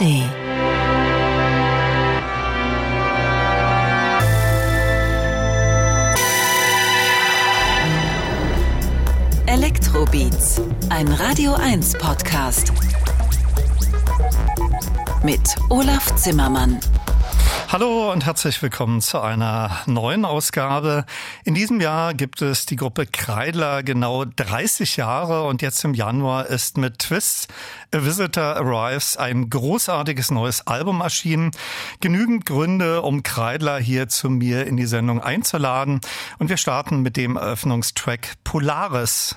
ARD. Elektrobeats, ein Radio 1 Podcast. Mit Olaf Zimmermann. Hallo und herzlich willkommen zu einer neuen Ausgabe. In diesem Jahr gibt es die Gruppe Kreidler genau 30 Jahre und jetzt im Januar ist mit Twists A Visitor Arrives ein großartiges neues Album erschienen. Genügend Gründe, um Kreidler hier zu mir in die Sendung einzuladen und wir starten mit dem Eröffnungstrack Polaris.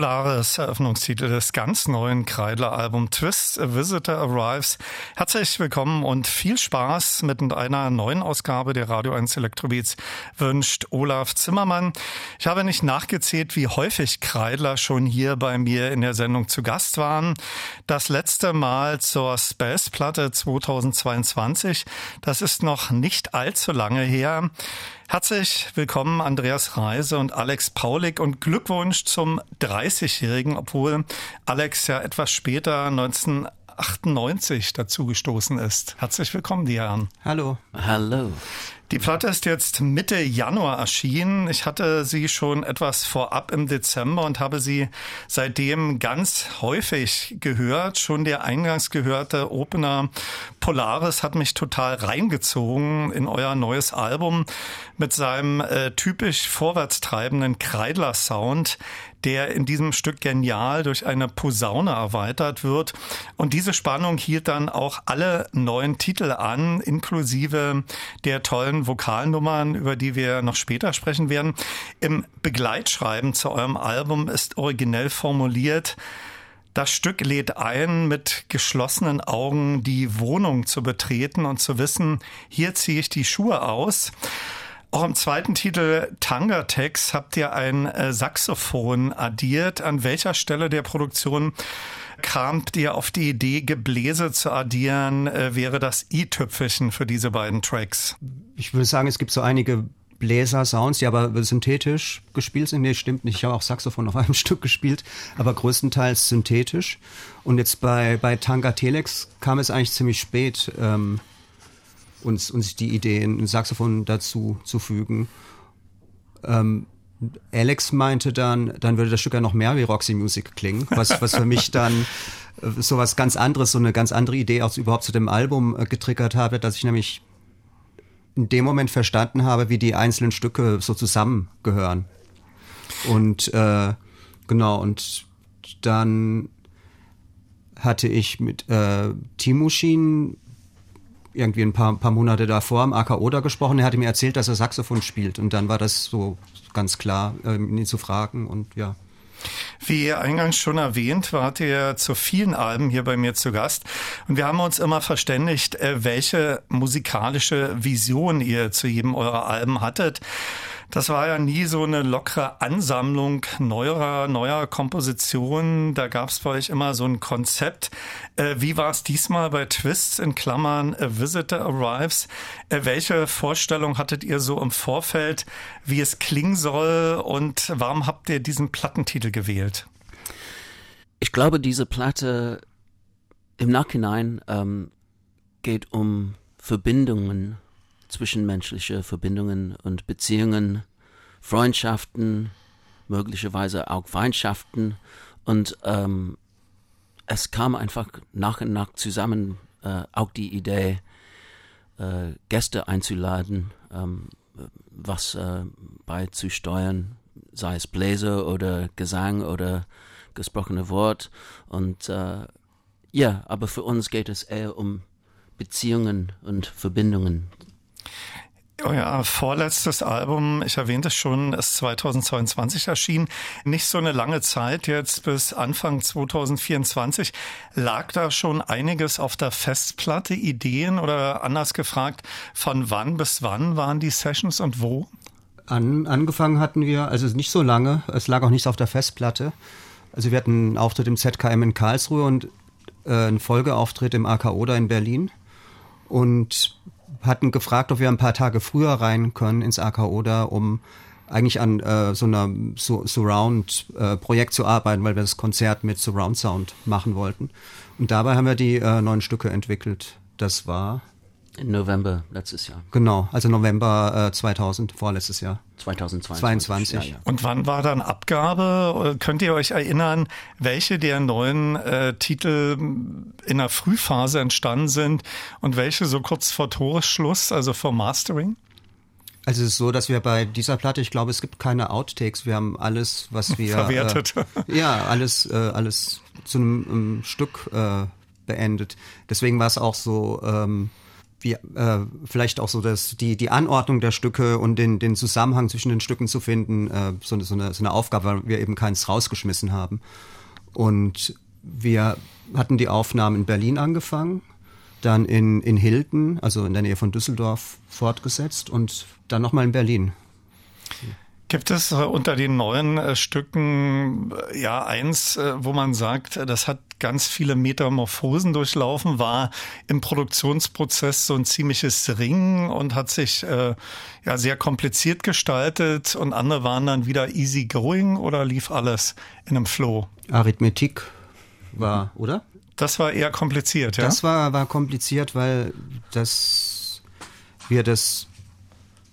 Polaris, Eröffnungstitel des ganz neuen Kreidler-Album Twist, A Visitor Arrives. Herzlich willkommen und viel Spaß mit einer neuen Ausgabe der Radio 1 Elektrobeats wünscht Olaf Zimmermann. Ich habe nicht nachgezählt, wie häufig Kreidler schon hier bei mir in der Sendung zu Gast waren. Das letzte Mal zur Space-Platte 2022. Das ist noch nicht allzu lange her. Herzlich willkommen Andreas Reise und Alex Paulik und Glückwunsch zum 30-Jährigen, obwohl Alex ja etwas später 1998 dazugestoßen ist. Herzlich willkommen, die Herren. Hallo. Hallo. Die Platte ist jetzt Mitte Januar erschienen. Ich hatte sie schon etwas vorab im Dezember und habe sie seitdem ganz häufig gehört. Schon der eingangs gehörte Opener Polaris hat mich total reingezogen in euer neues Album mit seinem äh, typisch vorwärtstreibenden Kreidler-Sound, der in diesem Stück genial durch eine Posaune erweitert wird. Und diese Spannung hielt dann auch alle neuen Titel an, inklusive der tollen Vokalnummern, über die wir noch später sprechen werden. Im Begleitschreiben zu eurem Album ist originell formuliert, das Stück lädt ein, mit geschlossenen Augen die Wohnung zu betreten und zu wissen, hier ziehe ich die Schuhe aus. Auch im zweiten Titel Tangertex habt ihr ein äh, Saxophon addiert. An welcher Stelle der Produktion kamt ihr auf die Idee, Gebläse zu addieren? Äh, wäre das i-Tüpfelchen für diese beiden Tracks? Ich würde sagen, es gibt so einige Bläser-Sounds, die aber synthetisch gespielt sind. Nee, stimmt nicht. Ich habe auch Saxophon auf einem Stück gespielt, aber größtenteils synthetisch. Und jetzt bei, bei Tanga Telex kam es eigentlich ziemlich spät. Ähm, uns, uns die Idee, ein Saxophon dazu zu fügen. Ähm, Alex meinte dann, dann würde das Stück ja noch mehr wie Roxy Music klingen, was, was für mich dann äh, so was ganz anderes, so eine ganz andere Idee auch überhaupt zu dem Album äh, getriggert habe, dass ich nämlich in dem Moment verstanden habe, wie die einzelnen Stücke so zusammengehören. Und äh, genau, und dann hatte ich mit äh, Timushin irgendwie ein paar, paar Monate davor am AKO da gesprochen. Er hatte mir erzählt, dass er Saxophon spielt. Und dann war das so ganz klar, ähm, ihn zu fragen. Und ja. Wie eingangs schon erwähnt, wart ihr zu vielen Alben hier bei mir zu Gast. Und wir haben uns immer verständigt, äh, welche musikalische Vision ihr zu jedem eurer Alben hattet. Das war ja nie so eine lockere Ansammlung neuer, neuer Kompositionen. Da gab es bei euch immer so ein Konzept. Äh, wie war es diesmal bei Twists in Klammern A Visitor Arrives? Äh, welche Vorstellung hattet ihr so im Vorfeld, wie es klingen soll und warum habt ihr diesen Plattentitel gewählt? Ich glaube, diese Platte im Nachhinein ähm, geht um Verbindungen zwischenmenschliche Verbindungen und Beziehungen, Freundschaften, möglicherweise auch Feindschaften. Und ähm, es kam einfach nach und nach zusammen äh, auch die Idee, äh, Gäste einzuladen, ähm, was äh, beizusteuern, sei es Bläser oder Gesang oder gesprochene Wort. Und äh, ja, aber für uns geht es eher um Beziehungen und Verbindungen euer vorletztes Album, ich erwähnte es schon, ist 2022 erschienen. Nicht so eine lange Zeit, jetzt bis Anfang 2024. Lag da schon einiges auf der Festplatte, Ideen oder anders gefragt, von wann bis wann waren die Sessions und wo? An, angefangen hatten wir, also nicht so lange, es lag auch nichts auf der Festplatte. Also wir hatten einen Auftritt im ZKM in Karlsruhe und äh, einen Folgeauftritt im AKO da in Berlin. Und hatten gefragt, ob wir ein paar Tage früher rein können ins AKO da, um eigentlich an äh, so einer so Surround-Projekt äh, zu arbeiten, weil wir das Konzert mit Surround Sound machen wollten. Und dabei haben wir die äh, neuen Stücke entwickelt. Das war im November letztes Jahr. Genau, also November äh, 2000, vorletztes Jahr. 2022. 22. Ja, ja. Und wann war dann Abgabe? Könnt ihr euch erinnern, welche der neuen äh, Titel in der Frühphase entstanden sind und welche so kurz vor Toresschluss, also vor Mastering? Also es ist so, dass wir bei dieser Platte, ich glaube, es gibt keine Outtakes. Wir haben alles, was wir verwertet. Äh, ja, alles, äh, alles zu einem, einem Stück äh, beendet. Deswegen war es auch so ähm, wie, äh, vielleicht auch so das, die, die Anordnung der Stücke und den, den Zusammenhang zwischen den Stücken zu finden, äh, so, so, eine, so eine Aufgabe, weil wir eben keins rausgeschmissen haben. Und wir hatten die Aufnahmen in Berlin angefangen, dann in, in Hilden, also in der Nähe von Düsseldorf, fortgesetzt und dann nochmal in Berlin. Gibt es äh, unter den neuen äh, Stücken äh, ja eins, wo man sagt, das hat ganz viele Metamorphosen durchlaufen, war im Produktionsprozess so ein ziemliches Ringen und hat sich äh, ja sehr kompliziert gestaltet und andere waren dann wieder easy going oder lief alles in einem Flow? Arithmetik war, oder? Das war eher kompliziert, ja? Das war, war kompliziert, weil das wir das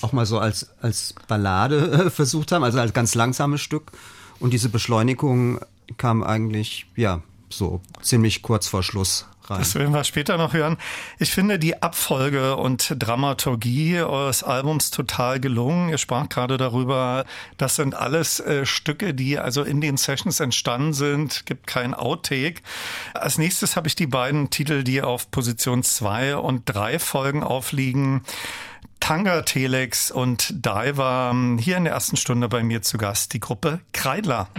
auch mal so als, als Ballade äh, versucht haben, also als ganz langsames Stück. Und diese Beschleunigung kam eigentlich, ja, so ziemlich kurz vor Schluss rein. Das werden wir später noch hören. Ich finde die Abfolge und Dramaturgie eures Albums total gelungen. Ihr sprach gerade darüber, das sind alles äh, Stücke, die also in den Sessions entstanden sind. Gibt kein Outtake. Als nächstes habe ich die beiden Titel, die auf Position zwei und drei Folgen aufliegen. Tanga Telex und Diver. Hier in der ersten Stunde bei mir zu Gast die Gruppe Kreidler.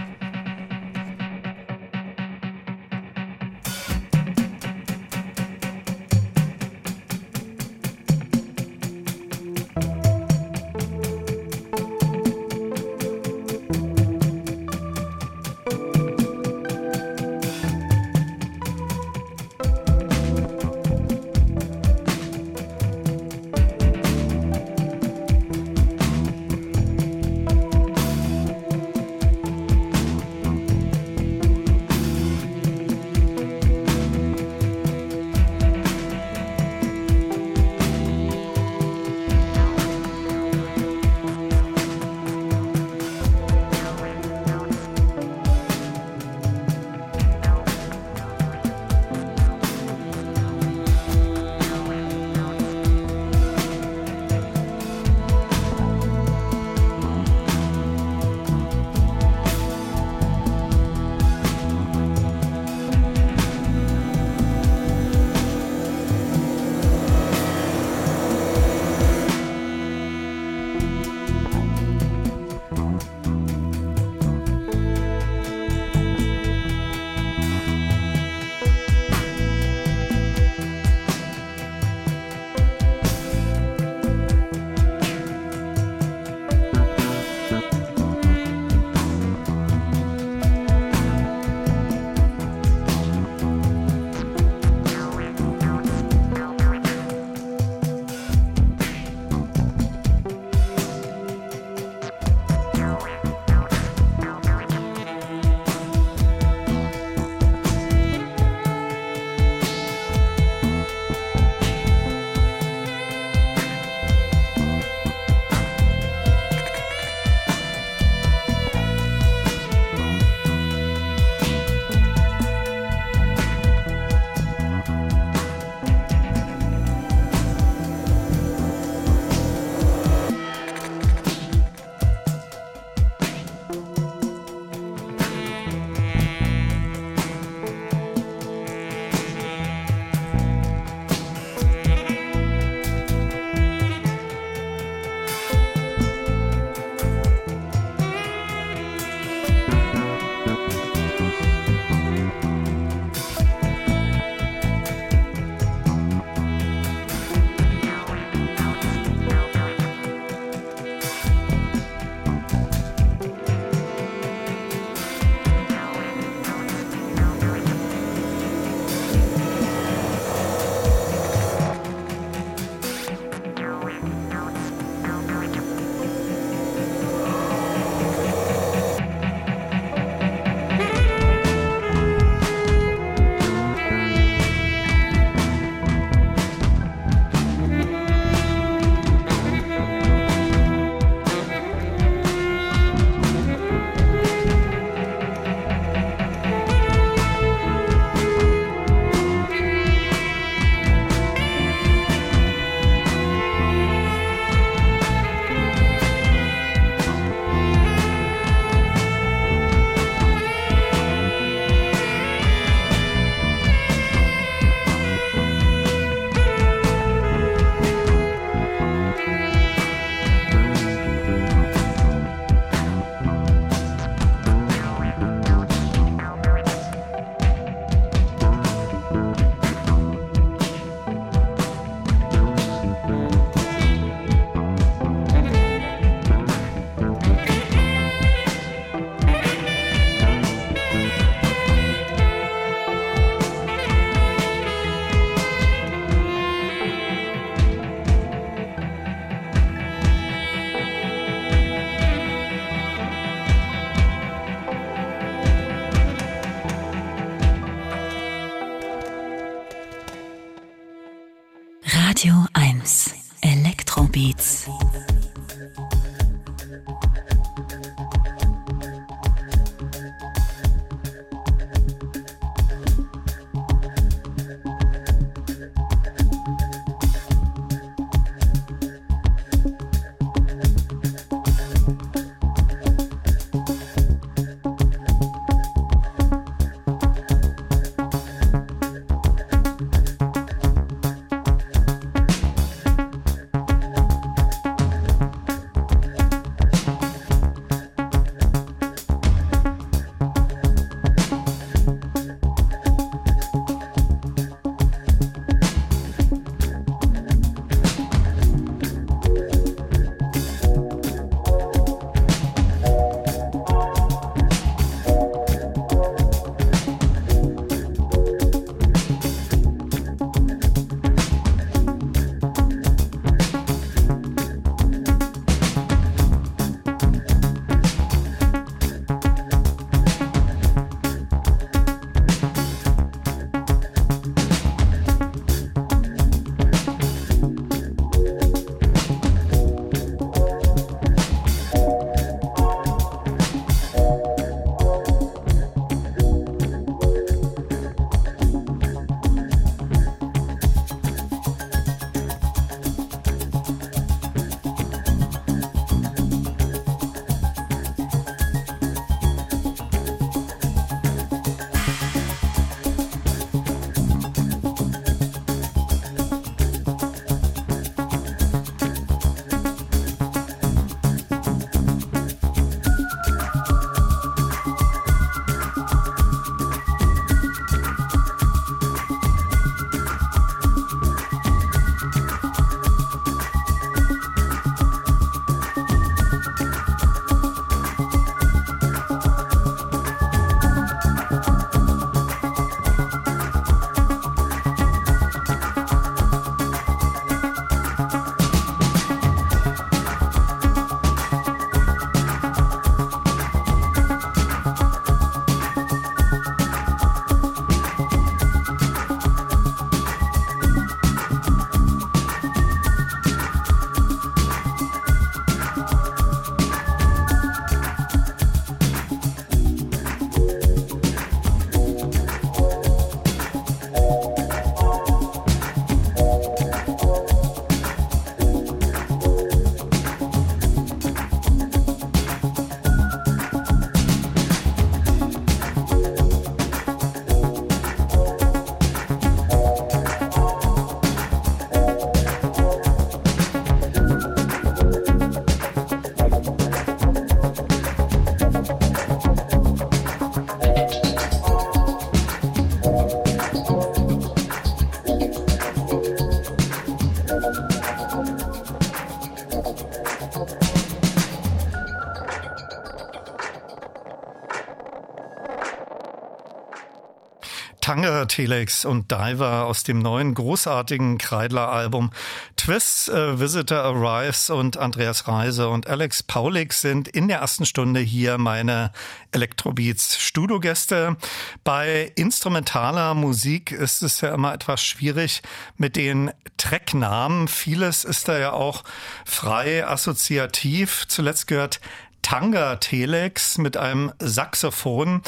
Tanger, Telex und Diver aus dem neuen großartigen Kreidler-Album Twist, äh, Visitor Arrives und Andreas Reise und Alex Paulik sind in der ersten Stunde hier meine Electrobeats Studiogäste. Bei instrumentaler Musik ist es ja immer etwas schwierig mit den Tracknamen. Vieles ist da ja auch frei assoziativ. Zuletzt gehört Tanga Telex mit einem Saxophon.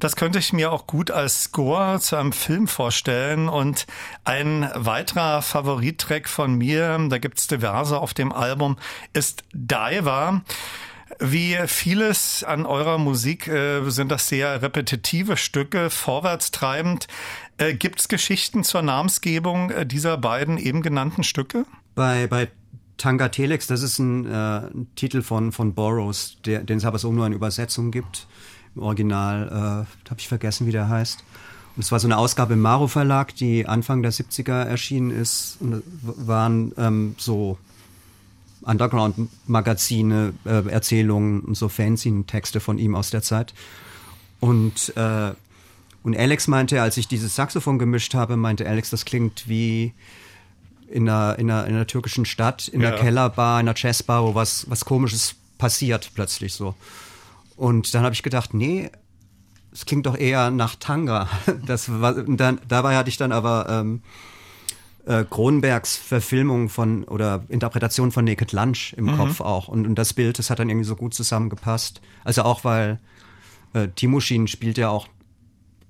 Das könnte ich mir auch gut als Score zu einem Film vorstellen. Und ein weiterer Favorittrack von mir, da gibt's diverse auf dem Album, ist Diver. Wie vieles an eurer Musik äh, sind das sehr repetitive Stücke, vorwärtstreibend. Äh, gibt's Geschichten zur Namensgebung äh, dieser beiden eben genannten Stücke? Bei, bei Tanga Telex, das ist ein, äh, Titel von, von Burroughs, der, den es aber so nur in Übersetzung gibt. Im Original, äh, habe ich vergessen, wie der heißt. Und es war so eine Ausgabe im Maro Verlag, die Anfang der 70er erschienen ist. Und waren ähm, so Underground-Magazine, äh, Erzählungen und so Fanzine-Texte von ihm aus der Zeit. Und, äh, und Alex meinte, als ich dieses Saxophon gemischt habe, meinte Alex, das klingt wie in einer, in einer, in einer türkischen Stadt, in ja. einer Kellerbar, in einer Jazzbar, wo was, was Komisches passiert plötzlich so. Und dann habe ich gedacht, nee, es klingt doch eher nach Tanga. Das war, dann, dabei hatte ich dann aber ähm, äh, Kronbergs Verfilmung von oder Interpretation von Naked Lunch im mhm. Kopf auch. Und, und das Bild, das hat dann irgendwie so gut zusammengepasst. Also auch weil äh, Timushin spielt ja auch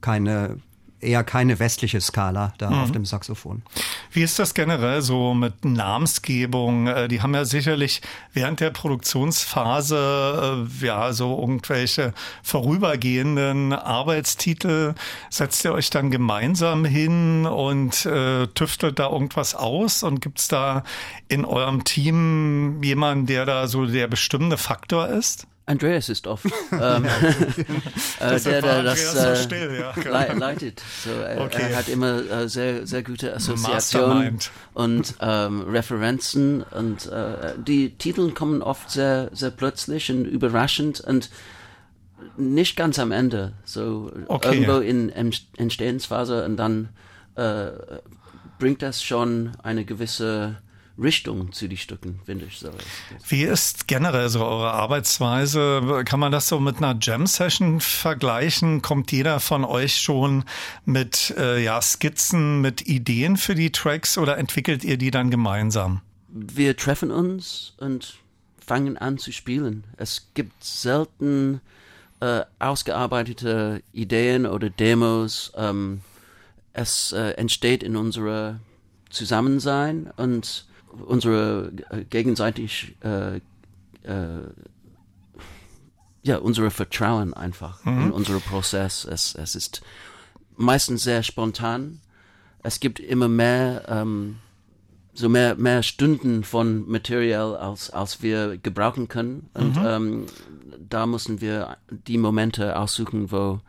keine eher keine westliche Skala da mhm. auf dem Saxophon. Wie ist das generell so mit Namensgebung? Äh, die haben ja sicherlich während der Produktionsphase äh, ja so irgendwelche vorübergehenden Arbeitstitel. Setzt ihr euch dann gemeinsam hin und äh, tüftelt da irgendwas aus? Und gibt es da in eurem Team jemanden, der da so der bestimmende Faktor ist? Andreas ist oft, ähm, äh, der, der das äh, so still, ja, leitet. So, er, okay. er, hat immer äh, sehr, sehr gute Assoziationen und ähm, Referenzen und äh, die Titel kommen oft sehr, sehr plötzlich und überraschend und nicht ganz am Ende, so okay. irgendwo in Entstehensphase und dann äh, bringt das schon eine gewisse Richtung zu den Stücken, finde ich so. Wie ist generell so eure Arbeitsweise? Kann man das so mit einer Jam-Session vergleichen? Kommt jeder von euch schon mit äh, ja, Skizzen, mit Ideen für die Tracks oder entwickelt ihr die dann gemeinsam? Wir treffen uns und fangen an zu spielen. Es gibt selten äh, ausgearbeitete Ideen oder Demos. Ähm, es äh, entsteht in unserer Zusammensein und unsere äh, gegenseitig äh, äh, ja unsere Vertrauen einfach mhm. in unseren Prozess. Es, es ist meistens sehr spontan. Es gibt immer mehr ähm, so mehr mehr Stunden von Material als als wir gebrauchen können und mhm. ähm, da müssen wir die Momente aussuchen, wo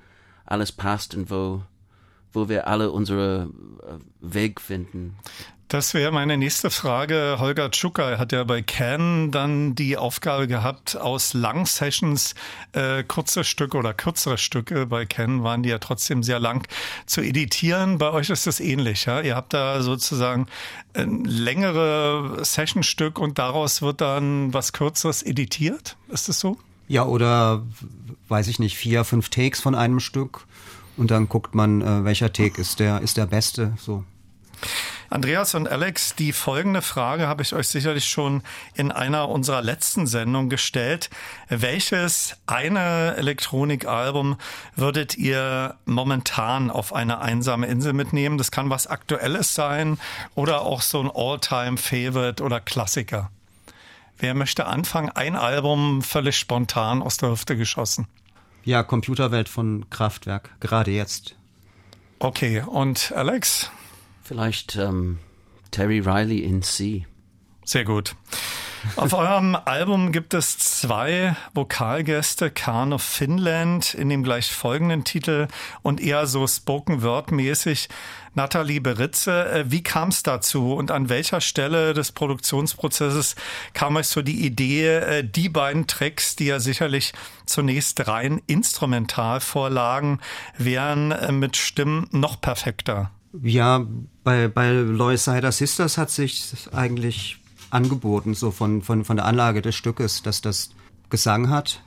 alles passt und wo wo wir alle unsere äh, Weg finden. Das wäre meine nächste Frage. Holger Tschucker hat ja bei Can dann die Aufgabe gehabt, aus Lang-Sessions äh, kurze Stücke oder kürzere Stücke, bei Can waren die ja trotzdem sehr lang, zu editieren. Bei euch ist das ähnlich. Ja? Ihr habt da sozusagen ein längere Sessionstück und daraus wird dann was Kürzeres editiert. Ist das so? Ja, oder weiß ich nicht, vier, fünf Takes von einem Stück und dann guckt man, äh, welcher Take ist der, ist der beste. So. Andreas und Alex, die folgende Frage habe ich euch sicherlich schon in einer unserer letzten Sendungen gestellt. Welches eine Elektronikalbum würdet ihr momentan auf eine einsame Insel mitnehmen? Das kann was Aktuelles sein oder auch so ein All-Time-Favorite oder Klassiker. Wer möchte anfangen? Ein Album völlig spontan aus der Hüfte geschossen. Ja, Computerwelt von Kraftwerk, gerade jetzt. Okay, und Alex? Vielleicht ähm, Terry Riley in C. Sehr gut. Auf eurem Album gibt es zwei Vokalgäste, Khan of Finland in dem gleich folgenden Titel und eher so Spoken Word mäßig Nathalie Beritze. Äh, wie kam es dazu und an welcher Stelle des Produktionsprozesses kam euch so die Idee, äh, die beiden Tracks, die ja sicherlich zunächst rein instrumental vorlagen, wären äh, mit Stimmen noch perfekter? Ja, bei, bei Lois Sider Sisters hat sich eigentlich angeboten, so von, von, von der Anlage des Stückes, dass das Gesang hat.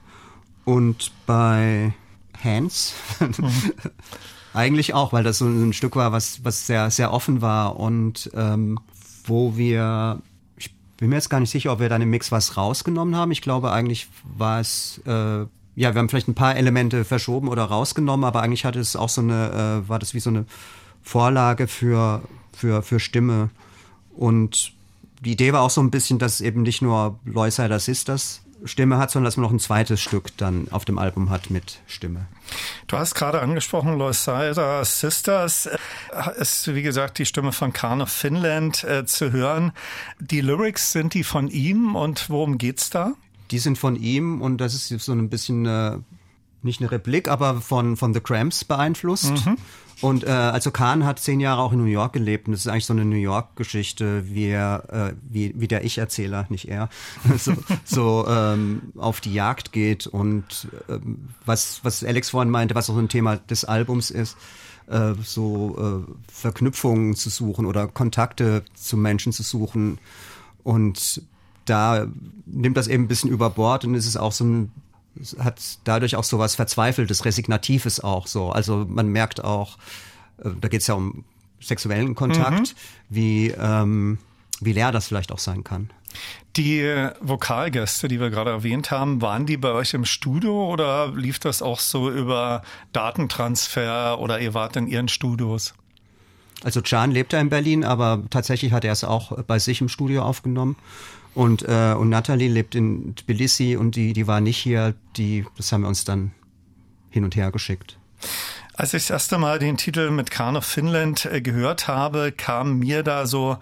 Und bei Hans eigentlich auch, weil das so ein Stück war, was, was sehr, sehr offen war und ähm, wo wir, ich bin mir jetzt gar nicht sicher, ob wir dann im Mix was rausgenommen haben. Ich glaube, eigentlich war es, äh, ja, wir haben vielleicht ein paar Elemente verschoben oder rausgenommen, aber eigentlich hatte es auch so eine, äh, war das wie so eine Vorlage für, für, für Stimme. Und die Idee war auch so ein bisschen, dass eben nicht nur Loisider Sisters Stimme hat, sondern dass man noch ein zweites Stück dann auf dem Album hat mit Stimme. Du hast gerade angesprochen, Loisider Sisters ist, wie gesagt, die Stimme von Khan of Finland äh, zu hören. Die Lyrics, sind die von ihm und worum geht's da? Die sind von ihm und das ist so ein bisschen, äh, nicht eine Replik, aber von, von The Cramps beeinflusst. Mhm. Und äh, also Kahn hat zehn Jahre auch in New York gelebt und das ist eigentlich so eine New York-Geschichte, wie, er, äh, wie, wie der Ich-Erzähler, nicht er, so, so ähm, auf die Jagd geht und ähm, was, was Alex vorhin meinte, was auch so ein Thema des Albums ist, äh, so äh, Verknüpfungen zu suchen oder Kontakte zu Menschen zu suchen und da nimmt das eben ein bisschen über Bord und es ist auch so ein hat dadurch auch so was Verzweifeltes, Resignatives auch so. Also man merkt auch, äh, da geht es ja um sexuellen Kontakt, mhm. wie, ähm, wie leer das vielleicht auch sein kann. Die Vokalgäste, die wir gerade erwähnt haben, waren die bei euch im Studio oder lief das auch so über Datentransfer oder ihr wart in ihren Studios? Also Can lebt ja in Berlin, aber tatsächlich hat er es auch bei sich im Studio aufgenommen. Und, äh, und Natalie lebt in Tbilisi und die, die war nicht hier, die, das haben wir uns dann hin und her geschickt. Als ich das erste Mal den Titel mit Khan of Finland äh, gehört habe, kam mir da so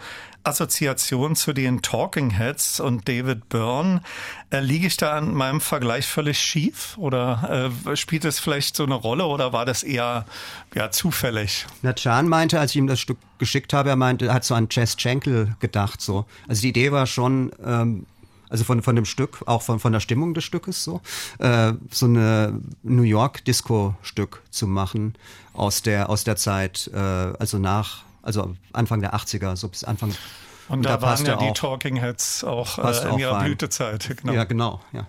Assoziation zu den Talking Heads und David Byrne. Äh, liege ich da in meinem Vergleich völlig schief oder äh, spielt es vielleicht so eine Rolle oder war das eher ja, zufällig? Na, Can meinte, als ich ihm das Stück geschickt habe, er meinte, er hat so an Chess Schenkel gedacht. So. Also die Idee war schon, ähm, also von, von dem Stück, auch von, von der Stimmung des Stückes so, äh, so eine New York Disco-Stück zu machen aus der, aus der Zeit, äh, also nach, also Anfang der 80er, so bis Anfang. Und, und da, da waren ja die auch, Talking Heads auch äh, in ihrer rein. Blütezeit. Genau. Ja, genau, ja.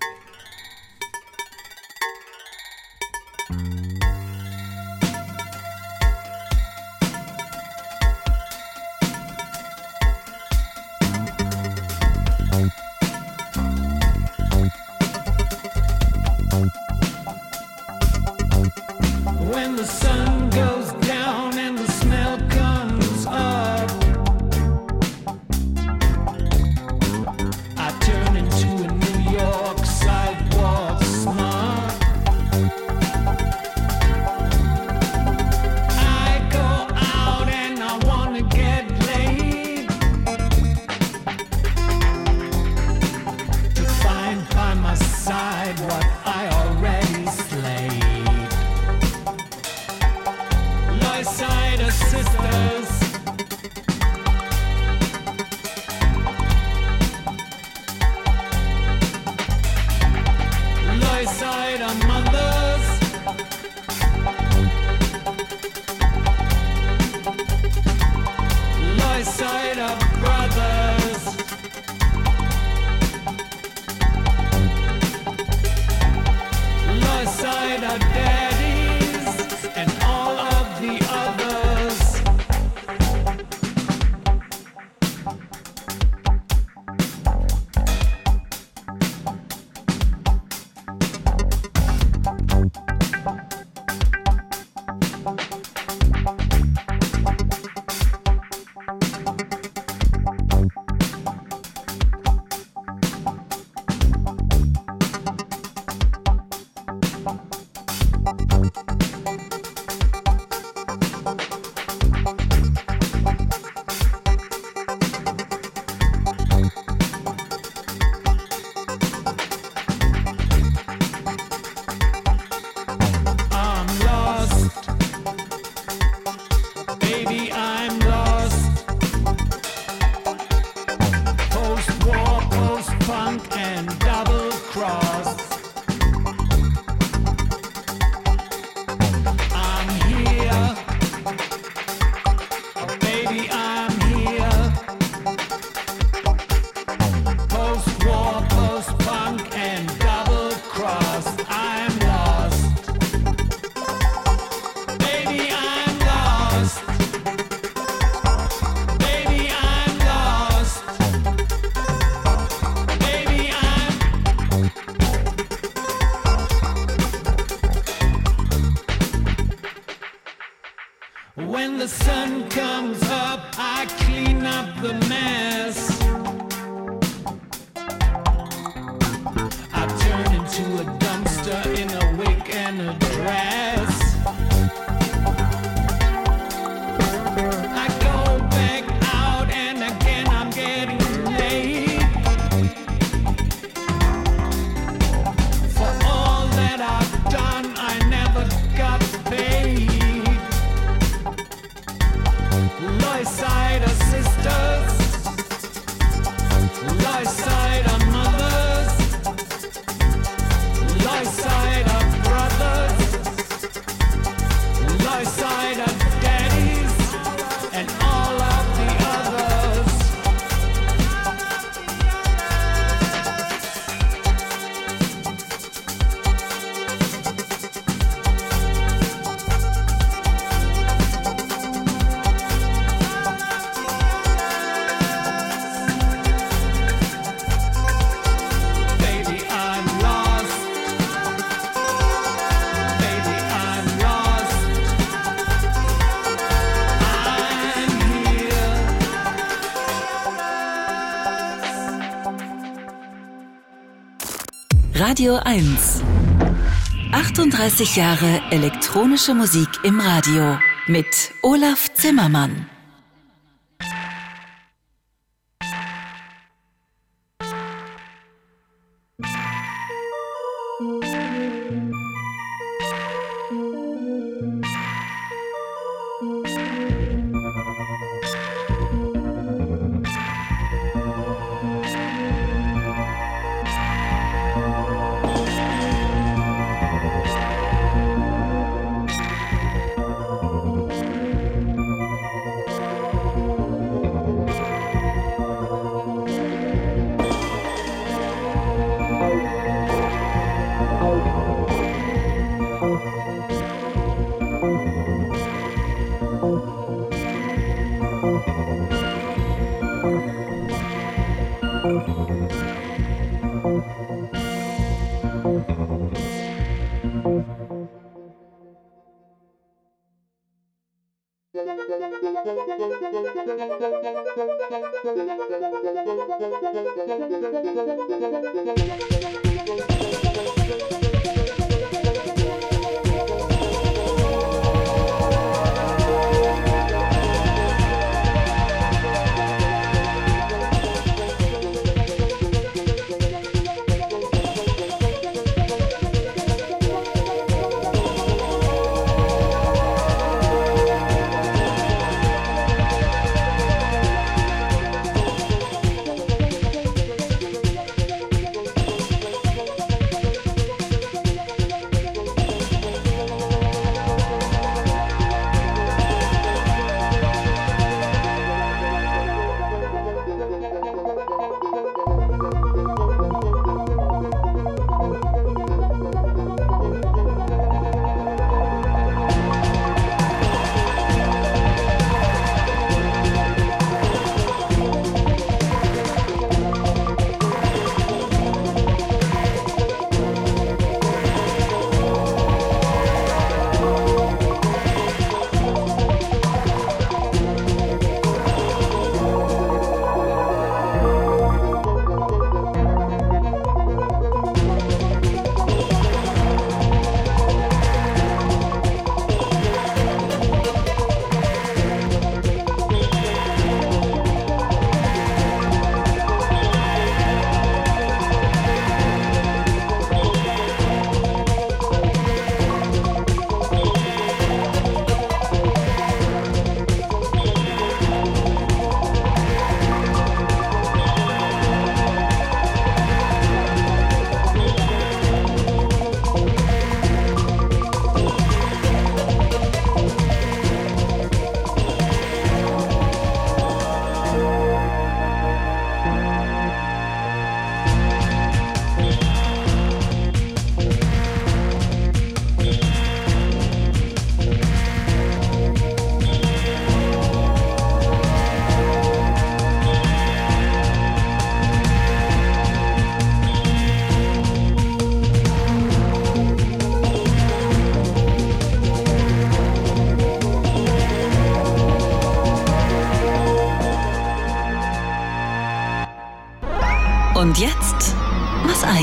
Radio 1. 38 Jahre elektronische Musik im Radio mit Olaf Zimmermann.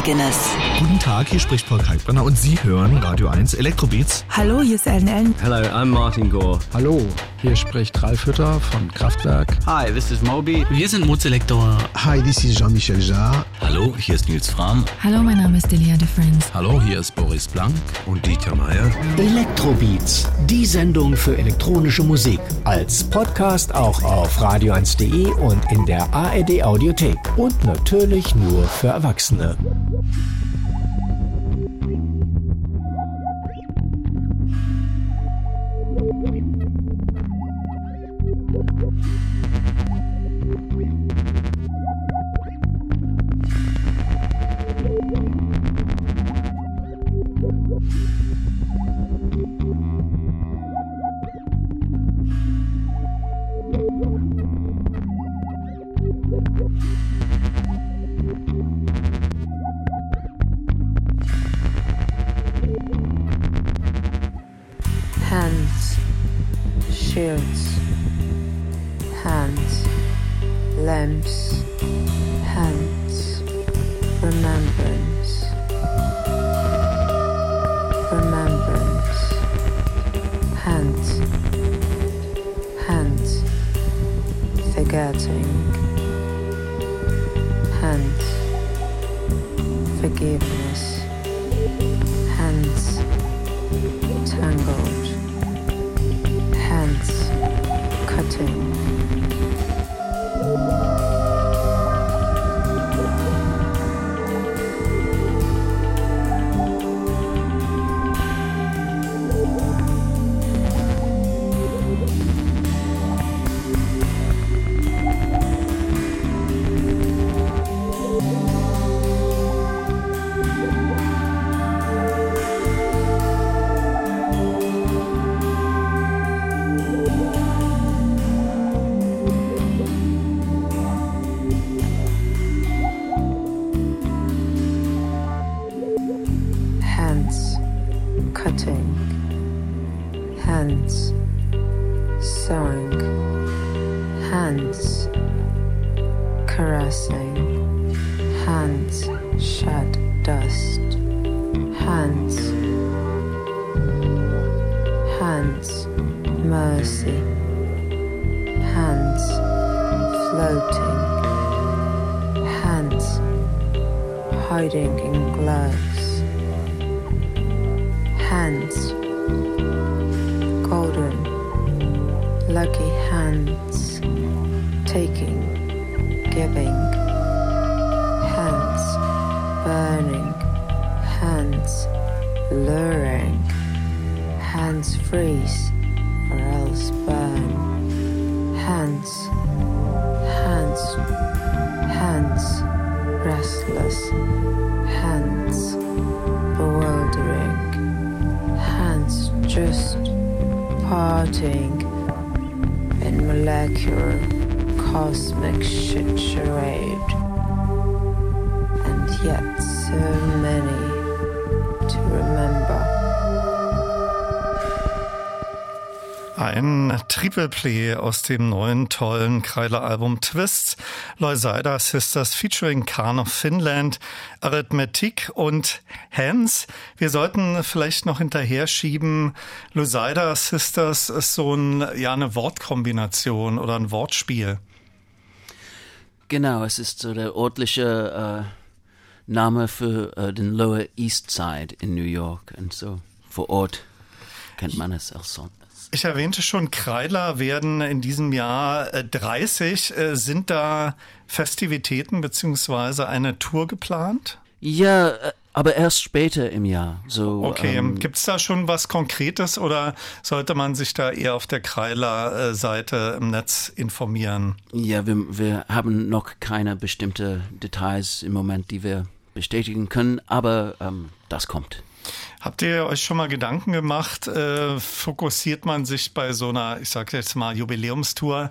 Eigenes. Guten Tag, hier spricht Paul Kalkbrenner und Sie hören Radio 1 Elektrobeats. Hallo, hier ist Ellen Ellen. Hello, I'm Martin Gore. Hallo, hier spricht Ralf Hütter von Kraftwerk. Hi, this is Moby. Wir sind Mozelektor. Hi, this is Jean-Michel Jarre. Hallo, hier ist Nils Fram. Hallo, mein Name ist Delia de Friends. Hallo, hier ist Boris Blank und Dieter Meier. Elektrobeats, die Sendung für elektronische Musik. Als Podcast auch auf radio1.de und in der ARD Audiothek. Und natürlich nur für Erwachsene. Play aus dem neuen tollen Kreiler-Album Twist, Loisaida Sisters featuring Khan of Finland, Arithmetik und Hans. Wir sollten vielleicht noch hinterher schieben, Loisaida Sisters ist so ein, ja, eine Wortkombination oder ein Wortspiel. Genau, es ist so der örtliche äh, Name für äh, den Lower East Side in New York. Und so vor Ort kennt man es auch so. Ich erwähnte schon, Kreidler werden in diesem Jahr äh, 30. Äh, sind da Festivitäten beziehungsweise eine Tour geplant? Ja, äh, aber erst später im Jahr. So, okay, ähm, gibt's da schon was Konkretes oder sollte man sich da eher auf der Kreiler-Seite im Netz informieren? Ja, wir, wir haben noch keine bestimmte Details im Moment, die wir bestätigen können, aber ähm, das kommt. Habt ihr euch schon mal Gedanken gemacht, äh, fokussiert man sich bei so einer, ich sage jetzt mal, Jubiläumstour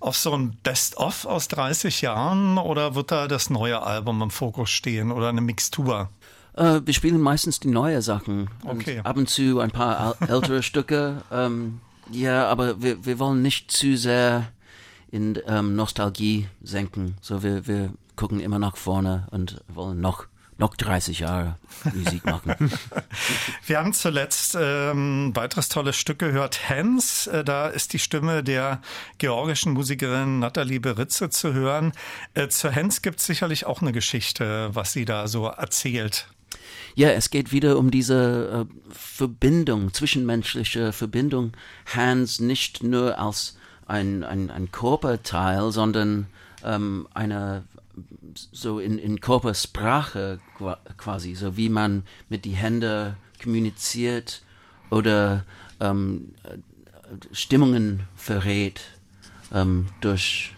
auf so ein Best-of aus 30 Jahren oder wird da das neue Album im Fokus stehen oder eine Mixtur? Äh, wir spielen meistens die neuen Sachen okay. ab und zu ein paar ältere Stücke. Ähm, ja, aber wir, wir wollen nicht zu sehr in ähm, Nostalgie senken. So wir, wir gucken immer nach vorne und wollen noch noch 30 Jahre Musik machen. Wir haben zuletzt ähm, ein weiteres tolles Stück gehört, Hans. Äh, da ist die Stimme der georgischen Musikerin Nathalie Beritze zu hören. Äh, zu Hans gibt es sicherlich auch eine Geschichte, was sie da so erzählt. Ja, es geht wieder um diese äh, Verbindung, zwischenmenschliche Verbindung. Hans nicht nur als ein, ein, ein Körperteil, sondern ähm, eine so in, in Körpersprache quasi, so wie man mit die Hände kommuniziert oder ähm, Stimmungen verrät ähm, durch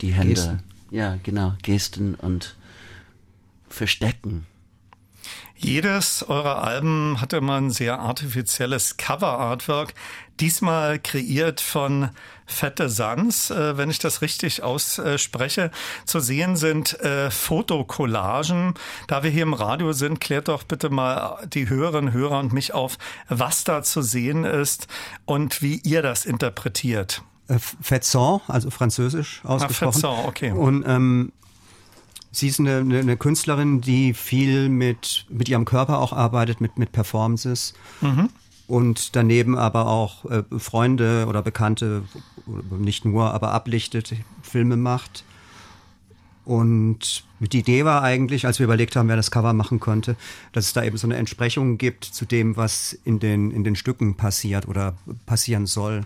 die Hände. Gesten. Ja, genau, Gesten und Verstecken. Jedes eurer Alben hatte immer ein sehr artifizielles Cover-Artwork. Diesmal kreiert von Fette Sans, äh, wenn ich das richtig ausspreche. Zu sehen sind äh, Fotokollagen. Da wir hier im Radio sind, klärt doch bitte mal die Hörerinnen, Hörer und mich auf, was da zu sehen ist und wie ihr das interpretiert. Äh, Fetson, also französisch ausgesprochen. Ah, Fetson, okay. Und ähm, Sie ist eine, eine, Künstlerin, die viel mit, mit ihrem Körper auch arbeitet, mit, mit Performances. Mhm. Und daneben aber auch äh, Freunde oder Bekannte, nicht nur, aber ablichtet, Filme macht. Und Die Idee war eigentlich, als wir überlegt haben, wer das Cover machen könnte, dass es da eben so eine Entsprechung gibt zu dem, was in den, in den Stücken passiert oder passieren soll.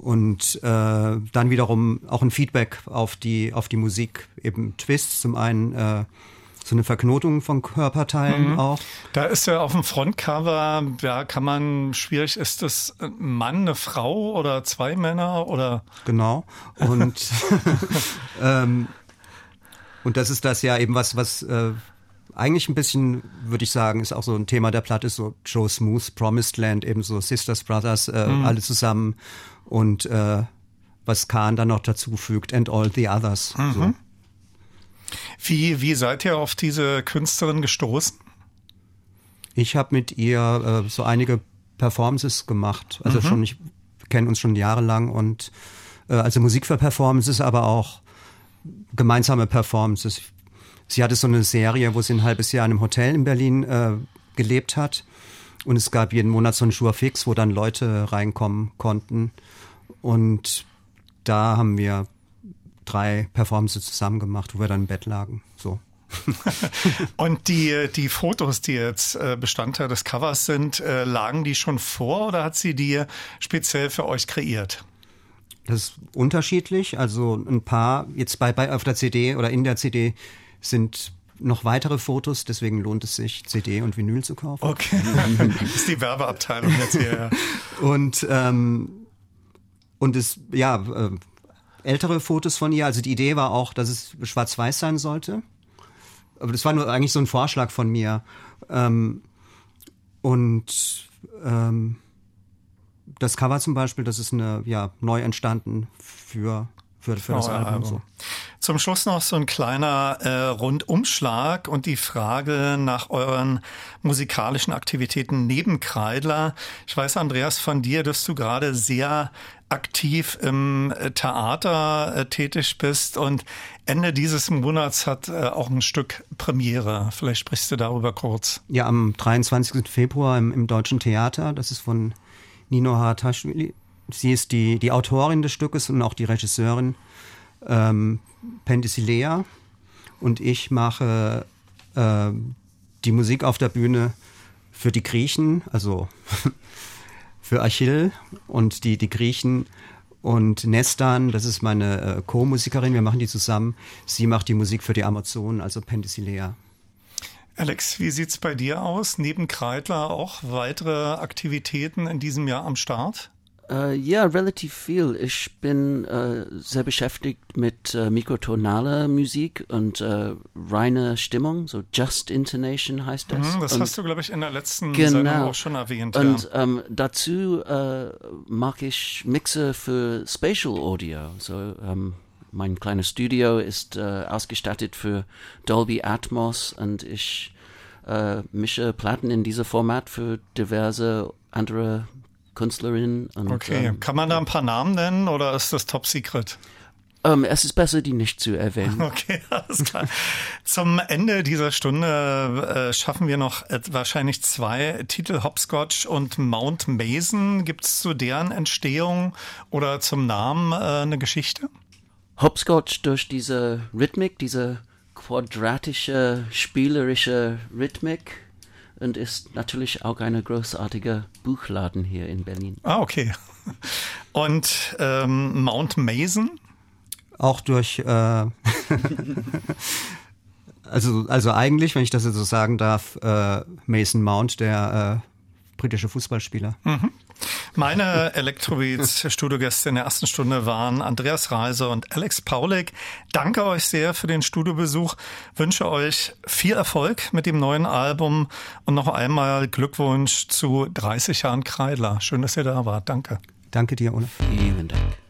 Und äh, dann wiederum auch ein Feedback auf die, auf die Musik, eben Twists zum einen. Äh, so eine Verknotung von Körperteilen mhm. auch. Da ist ja auf dem Frontcover, ja, kann man, schwierig, ist das ein Mann, eine Frau oder zwei Männer oder? Genau. Und, ähm, und das ist das ja eben was, was äh, eigentlich ein bisschen, würde ich sagen, ist auch so ein Thema der Platte, so Joe Smooth, Promised Land, eben so Sisters, Brothers, äh, mhm. alle zusammen und äh, was Khan dann noch dazu fügt, and all the others. Mhm. So. Wie, wie seid ihr auf diese Künstlerin gestoßen? Ich habe mit ihr äh, so einige Performances gemacht. Also mhm. schon, ich kenne uns schon jahrelang und äh, also Musik für Performances, aber auch gemeinsame Performances. Sie hatte so eine Serie, wo sie ein halbes Jahr in einem Hotel in Berlin äh, gelebt hat. Und es gab jeden Monat so einen Jour fix, wo dann Leute reinkommen konnten. Und da haben wir drei Performances zusammen gemacht, wo wir dann im Bett lagen. So. Und die, die Fotos, die jetzt äh, Bestandteil des Covers sind, äh, lagen die schon vor oder hat sie die speziell für euch kreiert? Das ist unterschiedlich. Also ein paar, jetzt bei, bei auf der CD oder in der CD sind noch weitere Fotos, deswegen lohnt es sich, CD und Vinyl zu kaufen. Okay. das ist die Werbeabteilung jetzt hier. Ja. Und, ähm, und es, ja, äh, ältere Fotos von ihr. Also die Idee war auch, dass es schwarz-weiß sein sollte. Aber das war nur eigentlich so ein Vorschlag von mir. Ähm, und ähm, das Cover zum Beispiel, das ist eine, ja, neu entstanden für für, für das oh, Album. Album. So. Zum Schluss noch so ein kleiner äh, Rundumschlag und die Frage nach euren musikalischen Aktivitäten neben Kreidler. Ich weiß, Andreas, von dir, dass du gerade sehr aktiv im äh, Theater äh, tätig bist und Ende dieses Monats hat äh, auch ein Stück Premiere. Vielleicht sprichst du darüber kurz. Ja, am 23. Februar im, im Deutschen Theater. Das ist von Nino Harataschvili. Sie ist die, die Autorin des Stückes und auch die Regisseurin ähm, Pendisilea. Und ich mache äh, die Musik auf der Bühne für die Griechen, also für Achill und die, die Griechen und Nestan, das ist meine äh, Co-Musikerin, wir machen die zusammen. Sie macht die Musik für die Amazonen, also Pendisilea. Alex, wie sieht's bei dir aus? Neben Kreidler auch weitere Aktivitäten in diesem Jahr am Start? Uh, ja, relativ viel. Ich bin uh, sehr beschäftigt mit uh, mikrotonaler Musik und reine Stimmung, so Just Intonation heißt das. Mhm, das und, hast du, glaube ich, in der letzten genau. Sendung auch schon erwähnt. Und ja. ähm, dazu mache ich Mixer für Spatial Audio. So, ähm, mein kleines Studio ist ausgestattet für Dolby Atmos und ich mische Platten in diesem Format für diverse andere Künstlerin. Und, okay, ähm, kann man da ein paar Namen nennen oder ist das top secret? Ähm, es ist besser, die nicht zu erwähnen. Okay, alles klar. Zum Ende dieser Stunde äh, schaffen wir noch äh, wahrscheinlich zwei Titel, Hopscotch und Mount Mason. Gibt es zu deren Entstehung oder zum Namen äh, eine Geschichte? Hopscotch durch diese Rhythmik, diese quadratische, spielerische Rhythmik und ist natürlich auch ein großartiger Buchladen hier in Berlin. Ah, okay. Und ähm, Mount Mason? Auch durch, äh, also, also eigentlich, wenn ich das jetzt so sagen darf, äh, Mason Mount, der äh, britische Fußballspieler. Mhm. Meine Elektrobeats-Studiogäste in der ersten Stunde waren Andreas Reise und Alex Paulik. Danke euch sehr für den Studiobesuch. Wünsche euch viel Erfolg mit dem neuen Album und noch einmal Glückwunsch zu 30 Jahren Kreidler. Schön, dass ihr da wart. Danke. Danke dir, Ole. Vielen Dank.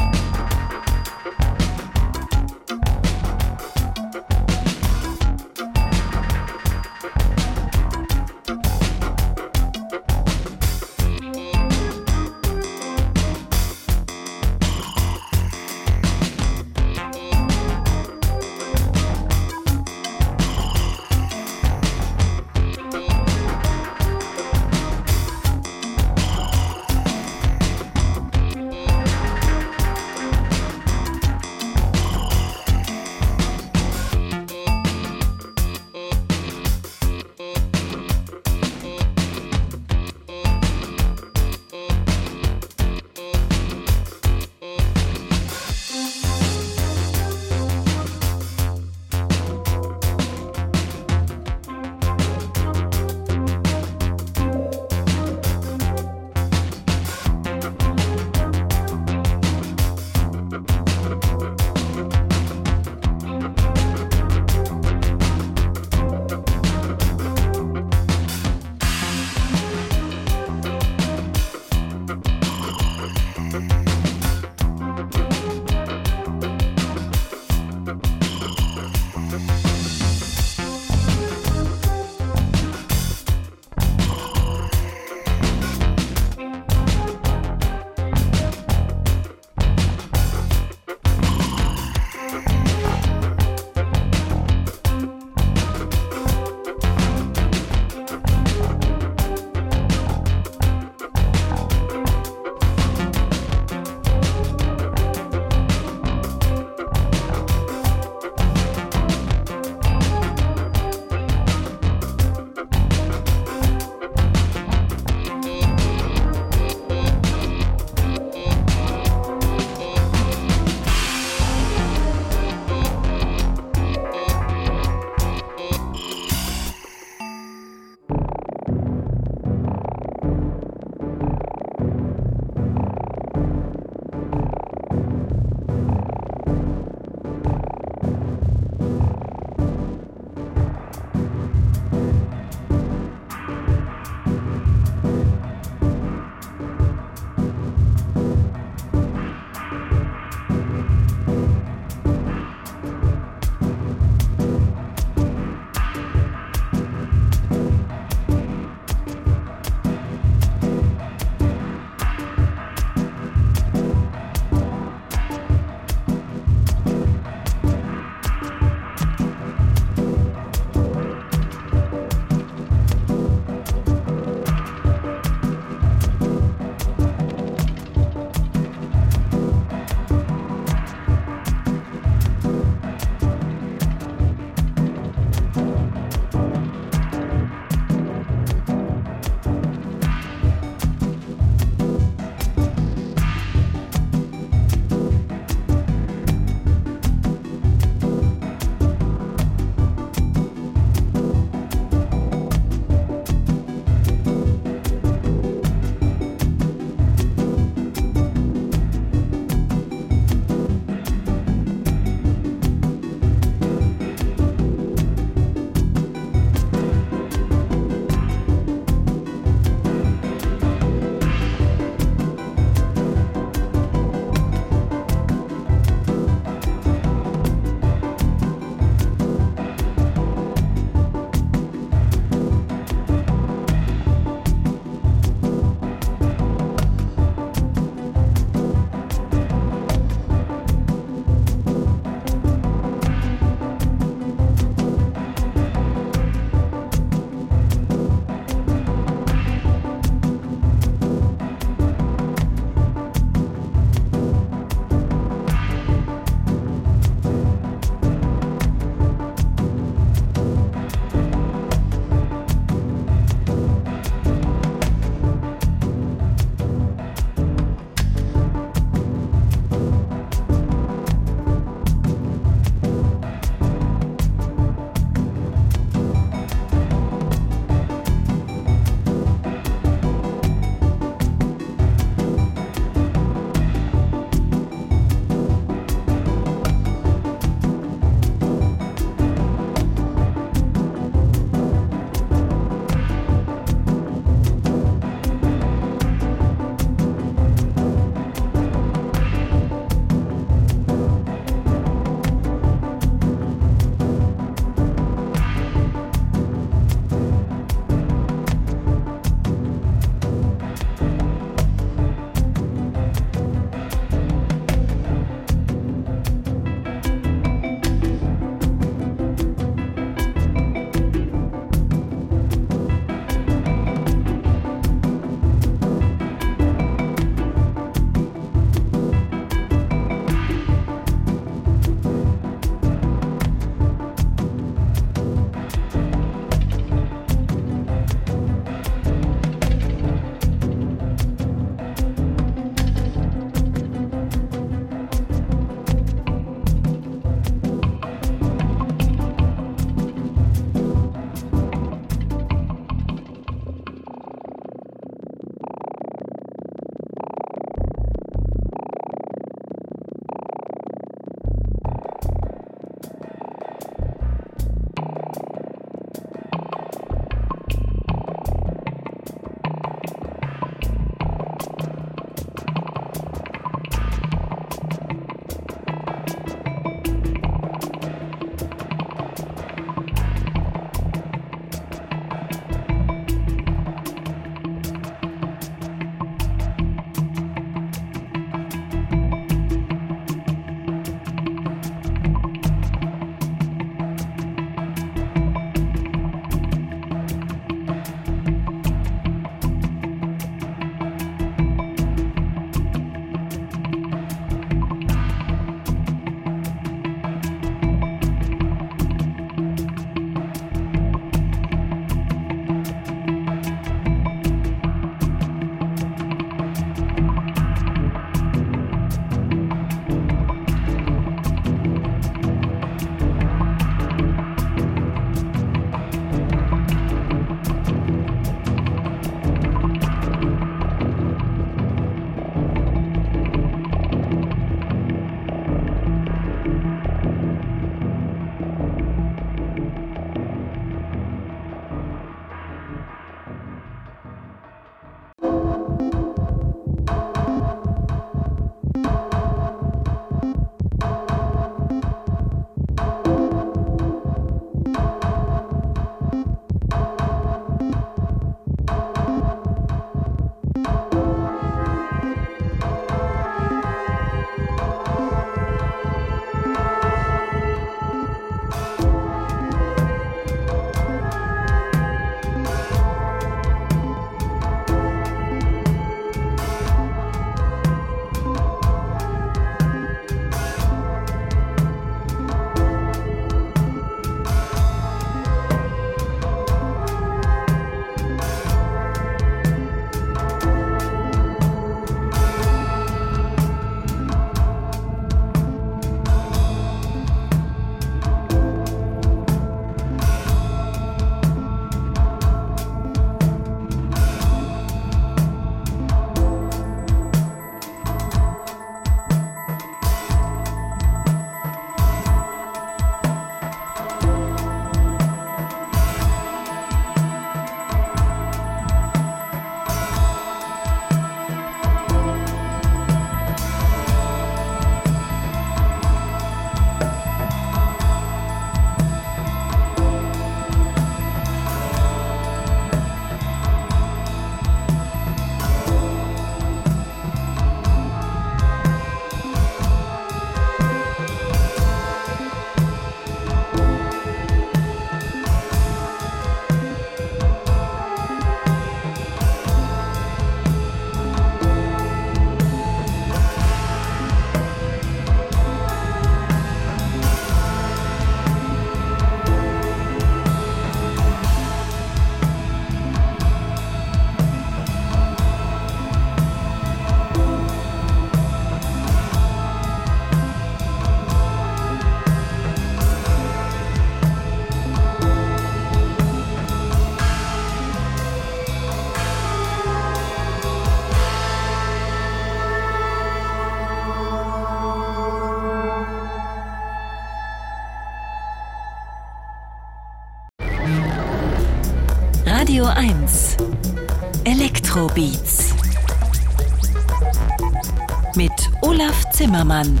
Zimmermann.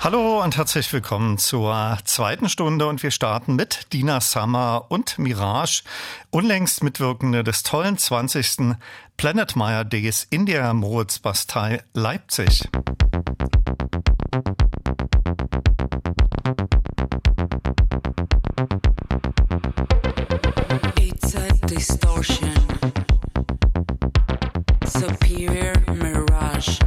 Hallo und herzlich willkommen zur zweiten Stunde und wir starten mit Dina Summer und Mirage, unlängst Mitwirkende des tollen 20. Planet Meyer Days in der Moritz-Bastei Leipzig. It's a distortion. Superior mirage.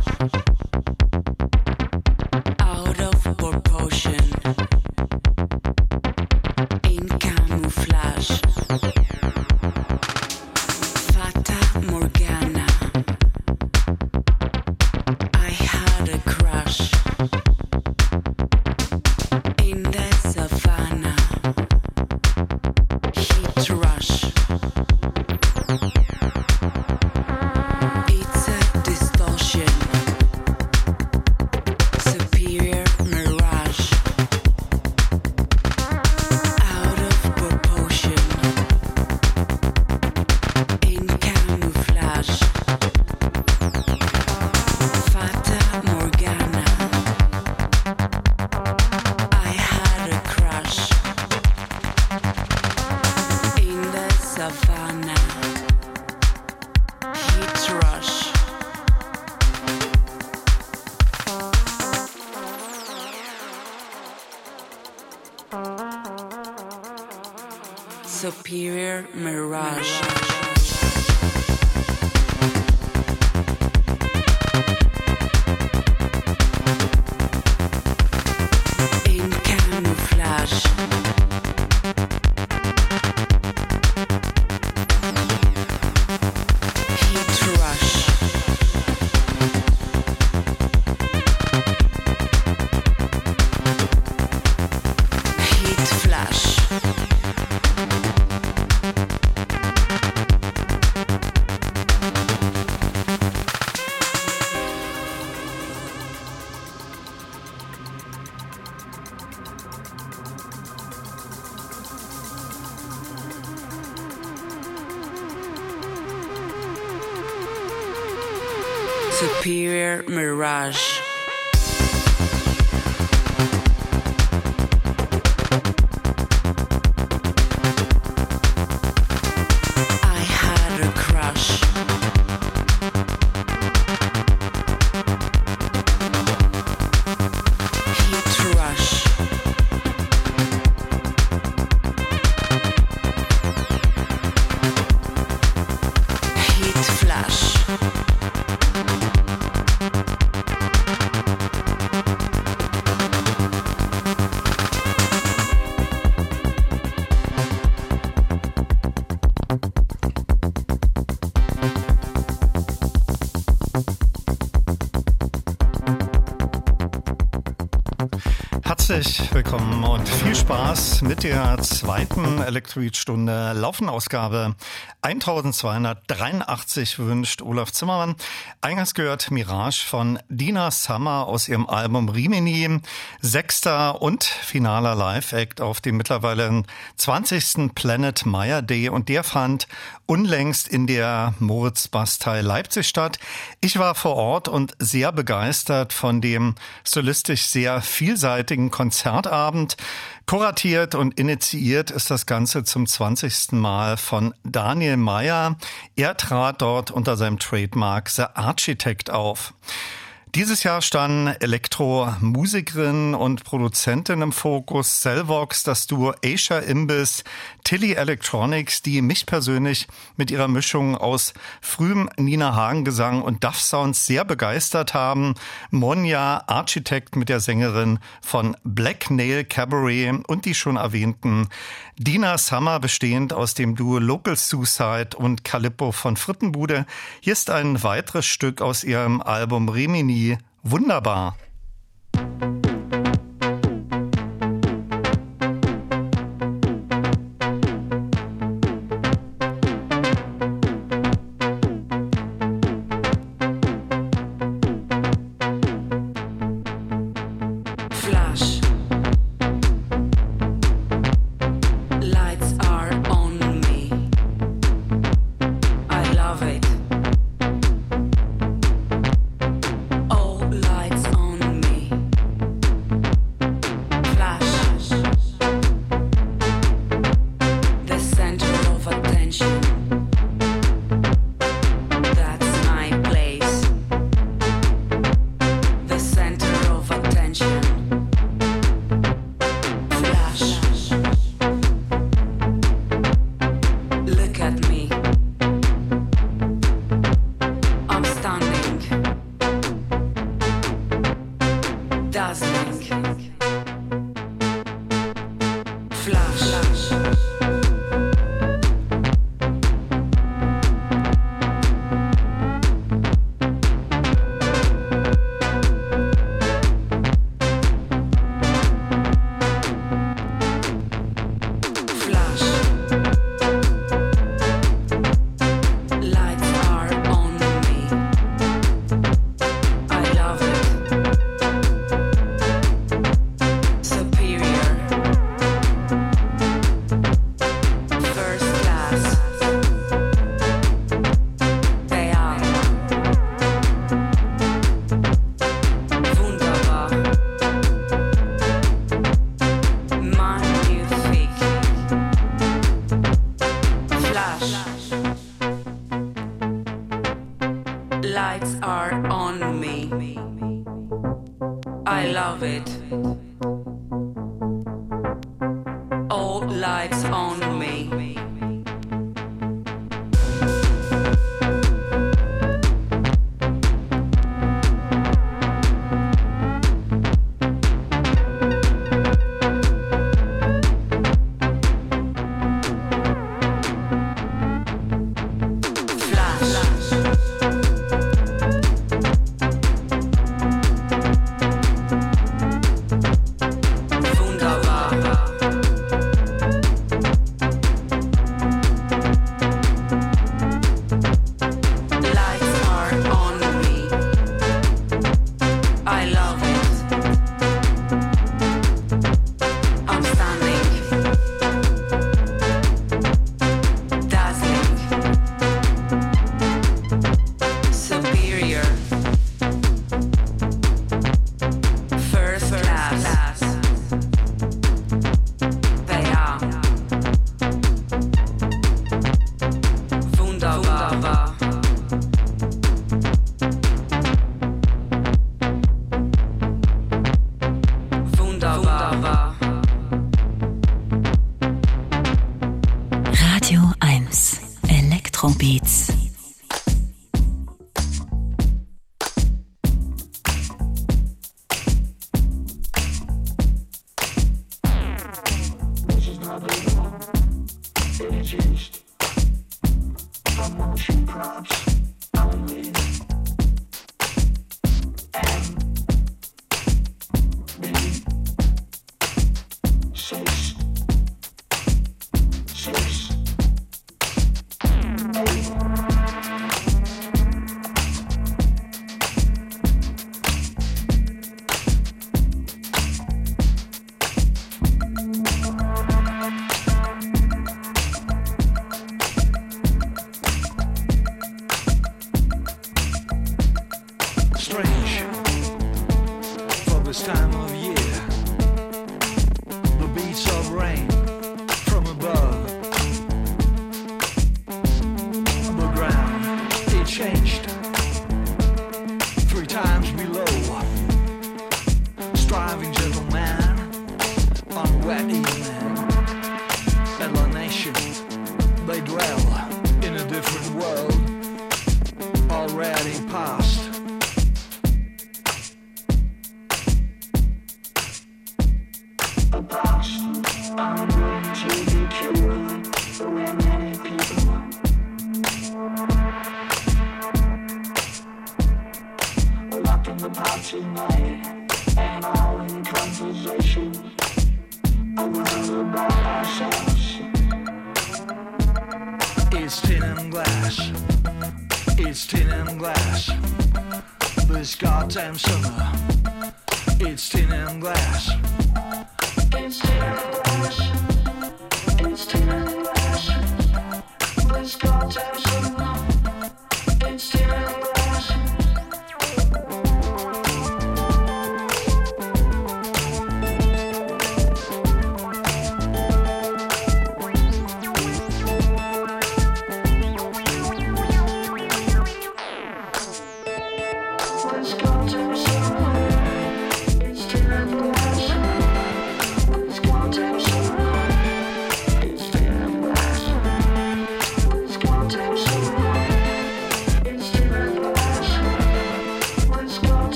Willkommen und viel Spaß mit der zweiten Elektroid-Stunde Laufenausgabe 1283 wünscht Olaf Zimmermann. Eingangs gehört Mirage von Dina Summer aus ihrem Album Rimini. Sechster und finaler Live-Act auf dem mittlerweile 20. Planet Meyer Day und der fand unlängst in der Moritz-Bastei Leipzig statt. Ich war vor Ort und sehr begeistert von dem solistisch sehr vielseitigen Konzertabend. Kuratiert und initiiert ist das Ganze zum 20. Mal von Daniel Meyer. Er trat dort unter seinem Trademark The Architect auf. Dieses Jahr standen Elektromusikerin und Produzentin im Fokus, Cellvox, das Duo Asia Imbiss, Tilly Electronics, die mich persönlich mit ihrer Mischung aus frühem Nina Hagen Gesang und Duff Sounds sehr begeistert haben, Monja Architect mit der Sängerin von Black Nail Cabaret und die schon erwähnten Dina Summer bestehend aus dem Duo Local Suicide und Calippo von Frittenbude. Hier ist ein weiteres Stück aus ihrem Album Remini Wunderbar. Flash.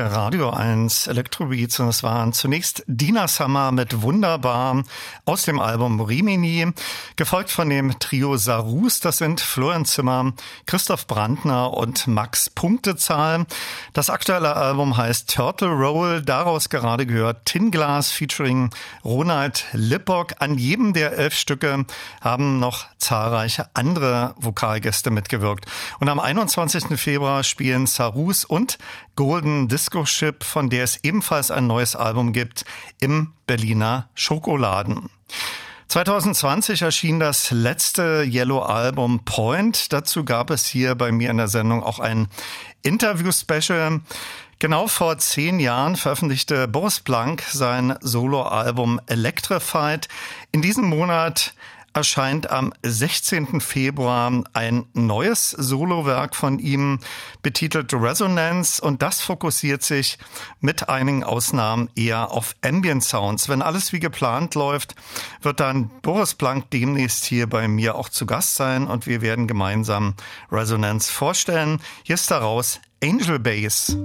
Die Radio 1 Electrobeats und es waren zunächst Dina Summer mit Wunderbar aus dem Album Rimini, gefolgt von dem Trio Sarus, das sind Florian Zimmer, Christoph Brandner und Max Punktezahl. Das aktuelle Album heißt Turtle Roll, daraus gerade gehört Tin Glass featuring Ronald Lippock. An jedem der elf Stücke haben noch zahlreiche andere Vokalgäste mitgewirkt. Und am 21. Februar spielen Sarus und Golden Disco Ship, von der es ebenfalls ein neues Album gibt, im Berliner Schokoladen. 2020 erschien das letzte Yellow-Album Point. Dazu gab es hier bei mir in der Sendung auch ein Interview-Special. Genau vor zehn Jahren veröffentlichte Boris Blank sein Soloalbum Electrified. In diesem Monat erscheint am 16. Februar ein neues Solowerk von ihm, betitelt Resonance, und das fokussiert sich mit einigen Ausnahmen eher auf Ambient Sounds. Wenn alles wie geplant läuft, wird dann Boris Blank demnächst hier bei mir auch zu Gast sein und wir werden gemeinsam Resonance vorstellen. Hier ist daraus Angel Base.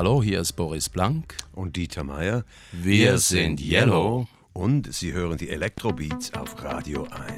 Hallo, hier ist Boris Blank. Und Dieter Meier. Wir sind Yellow. Und Sie hören die Elektrobeats auf Radio 1.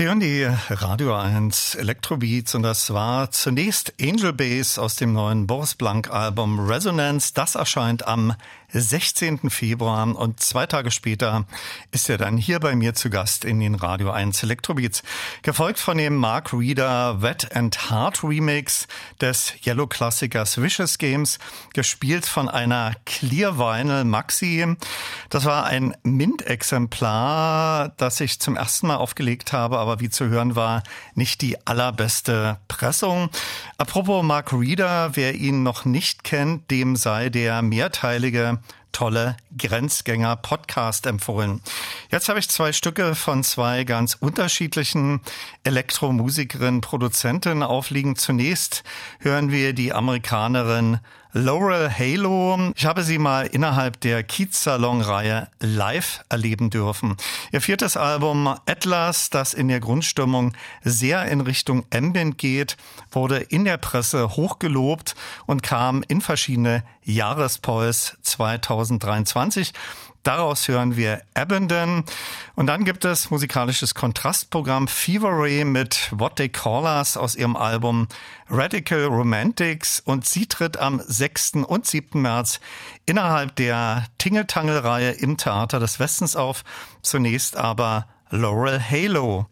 Sie hören die Radio 1 Electrobeats und das war zunächst Angel Bass aus dem neuen Boris Blank Album Resonance. Das erscheint am 16. Februar und zwei Tage später ist er dann hier bei mir zu Gast in den Radio 1 Electrobeats. Gefolgt von dem Mark Reeder Wet and Hard Remix des Yellow Klassikers Vicious Games, gespielt von einer Clear Vinyl Maxi. Das war ein Mint-Exemplar, das ich zum ersten Mal aufgelegt habe, aber wie zu hören war, nicht die allerbeste Pressung. Apropos Mark Reeder, wer ihn noch nicht kennt, dem sei der mehrteilige tolle Grenzgänger-Podcast empfohlen. Jetzt habe ich zwei Stücke von zwei ganz unterschiedlichen Elektromusikerinnen, Produzentinnen aufliegen. Zunächst hören wir die Amerikanerin Laurel Halo. Ich habe sie mal innerhalb der Kiez-Salon-Reihe live erleben dürfen. Ihr viertes Album Atlas, das in der Grundstimmung sehr in Richtung Ambient geht, wurde in der Presse hochgelobt und kam in verschiedene Jahrespols 2023. Daraus hören wir Abandon. Und dann gibt es musikalisches Kontrastprogramm Fever Ray mit What They Call Us aus ihrem Album Radical Romantics. Und sie tritt am 6. und 7. März innerhalb der Tingeltangel-Reihe im Theater des Westens auf. Zunächst aber Laurel Halo.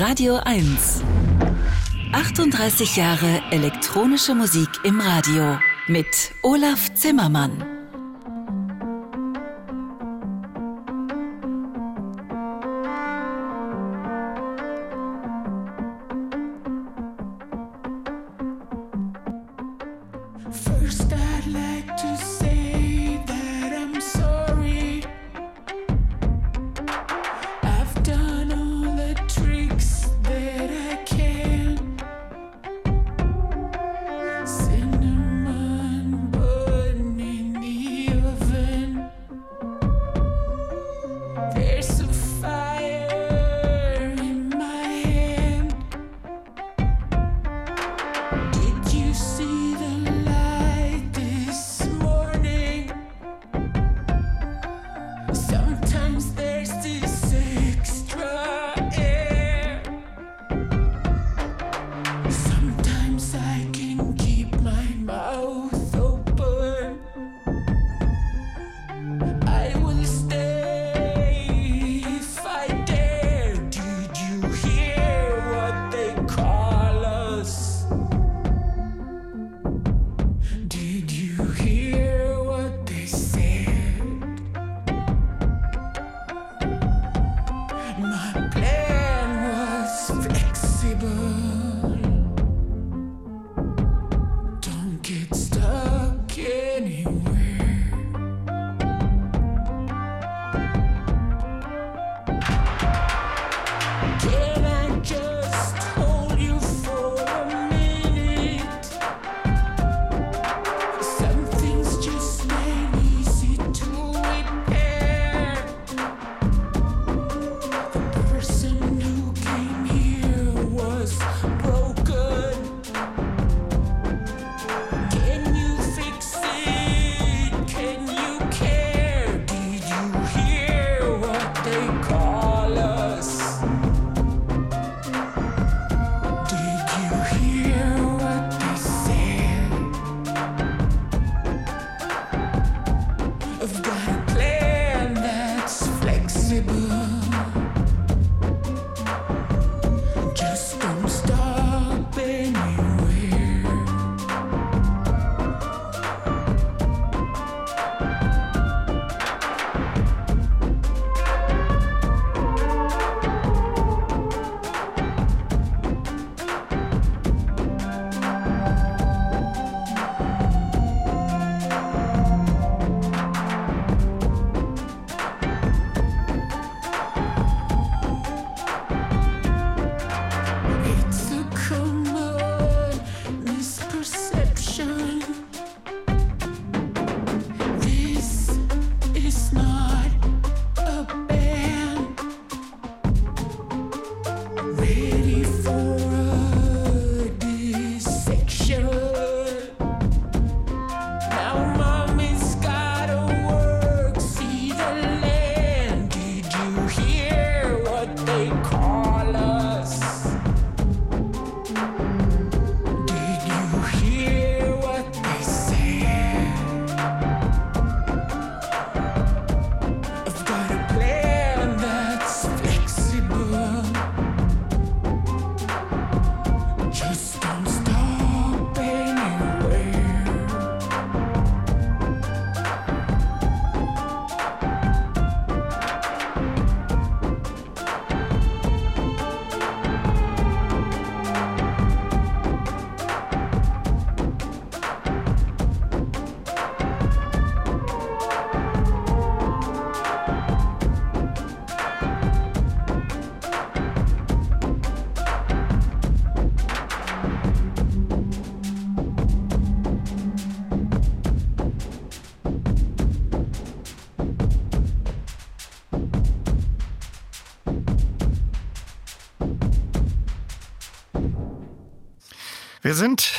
Radio 1. 38 Jahre elektronische Musik im Radio mit Olaf Zimmermann.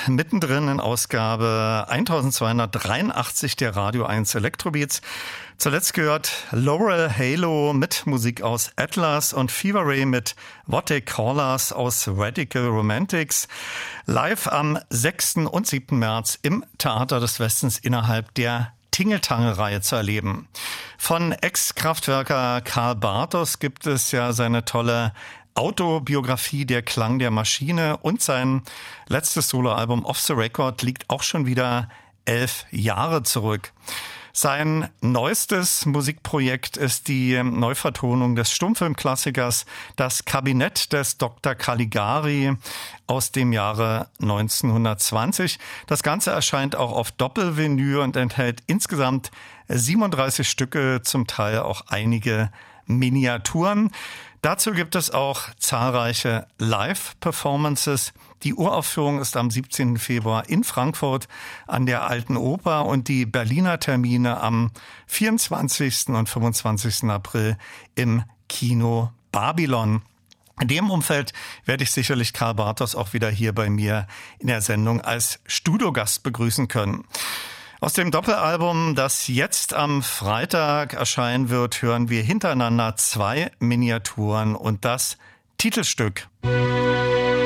mittendrin in Ausgabe 1283 der Radio 1 Electrobeats. Zuletzt gehört Laurel Halo mit Musik aus Atlas und Fever Ray mit What They Call Us aus Radical Romantics. Live am 6. und 7. März im Theater des Westens innerhalb der Tingeltangel-Reihe zu erleben. Von Ex-Kraftwerker Karl Bartos gibt es ja seine tolle Autobiografie Der Klang der Maschine und sein letztes Soloalbum Off the Record liegt auch schon wieder elf Jahre zurück. Sein neuestes Musikprojekt ist die Neuvertonung des Stummfilmklassikers Das Kabinett des Dr. Caligari aus dem Jahre 1920. Das Ganze erscheint auch auf Doppelvinyl und enthält insgesamt 37 Stücke, zum Teil auch einige Miniaturen. Dazu gibt es auch zahlreiche Live-Performances. Die Uraufführung ist am 17. Februar in Frankfurt an der Alten Oper und die Berliner Termine am 24. und 25. April im Kino Babylon. In dem Umfeld werde ich sicherlich Karl Bartos auch wieder hier bei mir in der Sendung als Studiogast begrüßen können. Aus dem Doppelalbum, das jetzt am Freitag erscheinen wird, hören wir hintereinander zwei Miniaturen und das Titelstück. Radio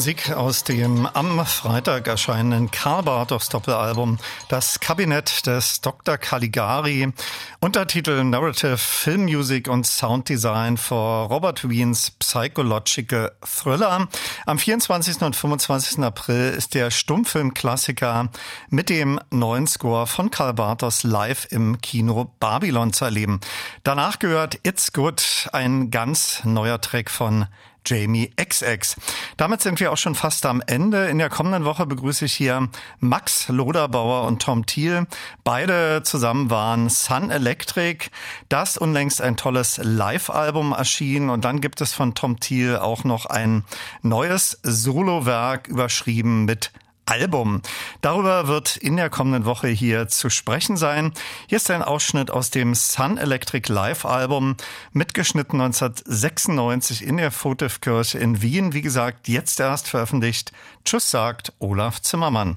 Musik aus dem am Freitag erscheinenden Karl Bartos Doppelalbum Das Kabinett des Dr. Caligari, Untertitel Narrative Film Music und Sound Design for Robert Wiens Psychological Thriller. Am 24. und 25. April ist der Stummfilmklassiker mit dem neuen Score von Karl Bartos live im Kino Babylon zu erleben. Danach gehört It's Good, ein ganz neuer Track von Jamie XX. Damit sind wir auch schon fast am Ende. In der kommenden Woche begrüße ich hier Max Loderbauer und Tom Thiel. Beide zusammen waren Sun Electric. Das unlängst ein tolles Live-Album erschien. Und dann gibt es von Tom Thiel auch noch ein neues Solowerk überschrieben mit Album. Darüber wird in der kommenden Woche hier zu sprechen sein. Hier ist ein Ausschnitt aus dem Sun Electric Live Album, mitgeschnitten 1996 in der Votivkirche in Wien. Wie gesagt, jetzt erst veröffentlicht. Tschüss sagt Olaf Zimmermann.